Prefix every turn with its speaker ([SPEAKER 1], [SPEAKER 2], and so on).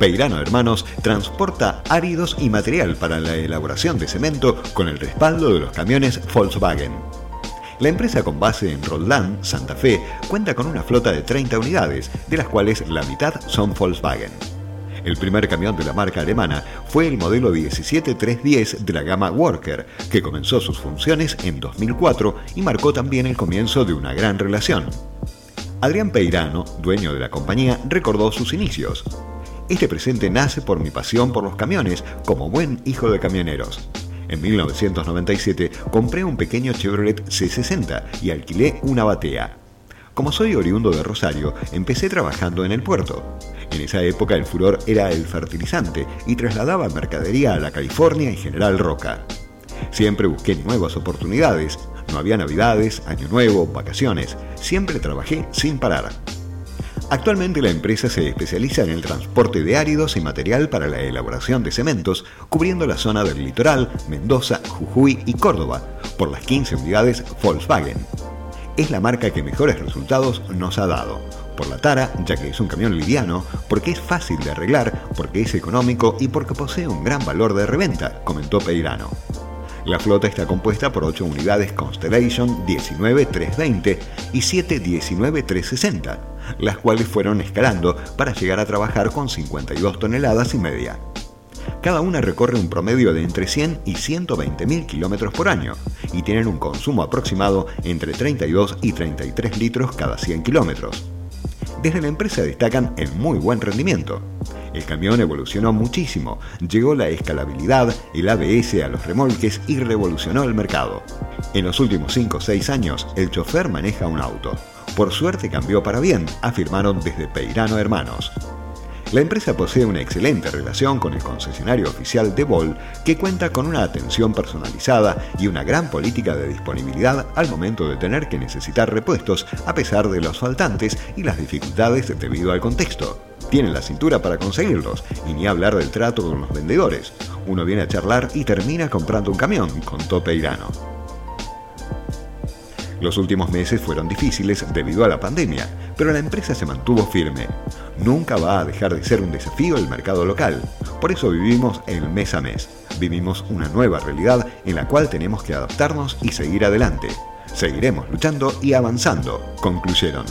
[SPEAKER 1] Peirano Hermanos transporta áridos y material para la elaboración de cemento con el respaldo de los camiones Volkswagen. La empresa con base en Roldán, Santa Fe, cuenta con una flota de 30 unidades, de las cuales la mitad son Volkswagen. El primer camión de la marca alemana fue el modelo 17310 de la gama Worker, que comenzó sus funciones en 2004 y marcó también el comienzo de una gran relación. Adrián Peirano, dueño de la compañía, recordó sus inicios. Este presente nace por mi pasión por los camiones, como buen hijo de camioneros. En 1997 compré un pequeño Chevrolet C60 y alquilé una batea. Como soy oriundo de Rosario, empecé trabajando en el puerto. En esa época el furor era el fertilizante y trasladaba mercadería a la California y General Roca. Siempre busqué nuevas oportunidades, no había navidades, año nuevo, vacaciones, siempre trabajé sin parar. Actualmente la empresa se especializa en el transporte de áridos y material para la elaboración de cementos, cubriendo la zona del litoral, Mendoza, Jujuy y Córdoba, por las 15 unidades Volkswagen. Es la marca que mejores resultados nos ha dado. Por la tara, ya que es un camión liviano, porque es fácil de arreglar, porque es económico y porque posee un gran valor de reventa, comentó Peirano. La flota está compuesta por 8 unidades Constellation 19320 y 7 19360, las cuales fueron escalando para llegar a trabajar con 52 toneladas y media. Cada una recorre un promedio de entre 100 y 120 mil kilómetros por año y tienen un consumo aproximado entre 32 y 33 litros cada 100 kilómetros. Desde la empresa destacan el muy buen rendimiento. El camión evolucionó muchísimo, llegó la escalabilidad, el ABS a los remolques y revolucionó el mercado. En los últimos 5 o 6 años, el chofer maneja un auto. Por suerte cambió para bien, afirmaron desde Peirano Hermanos. La empresa posee una excelente relación con el concesionario oficial de Vol, que cuenta con una atención personalizada y una gran política de disponibilidad al momento de tener que necesitar repuestos, a pesar de los faltantes y las dificultades debido al contexto. Tienen la cintura para conseguirlos, y ni hablar del trato con los vendedores. Uno viene a charlar y termina comprando un camión, contó Peirano. Los últimos meses fueron difíciles debido a la pandemia, pero la empresa se mantuvo firme. Nunca va a dejar de ser un desafío el mercado local. Por eso vivimos el mes a mes. Vivimos una nueva realidad en la cual tenemos que adaptarnos y seguir adelante. Seguiremos luchando y avanzando, concluyeron.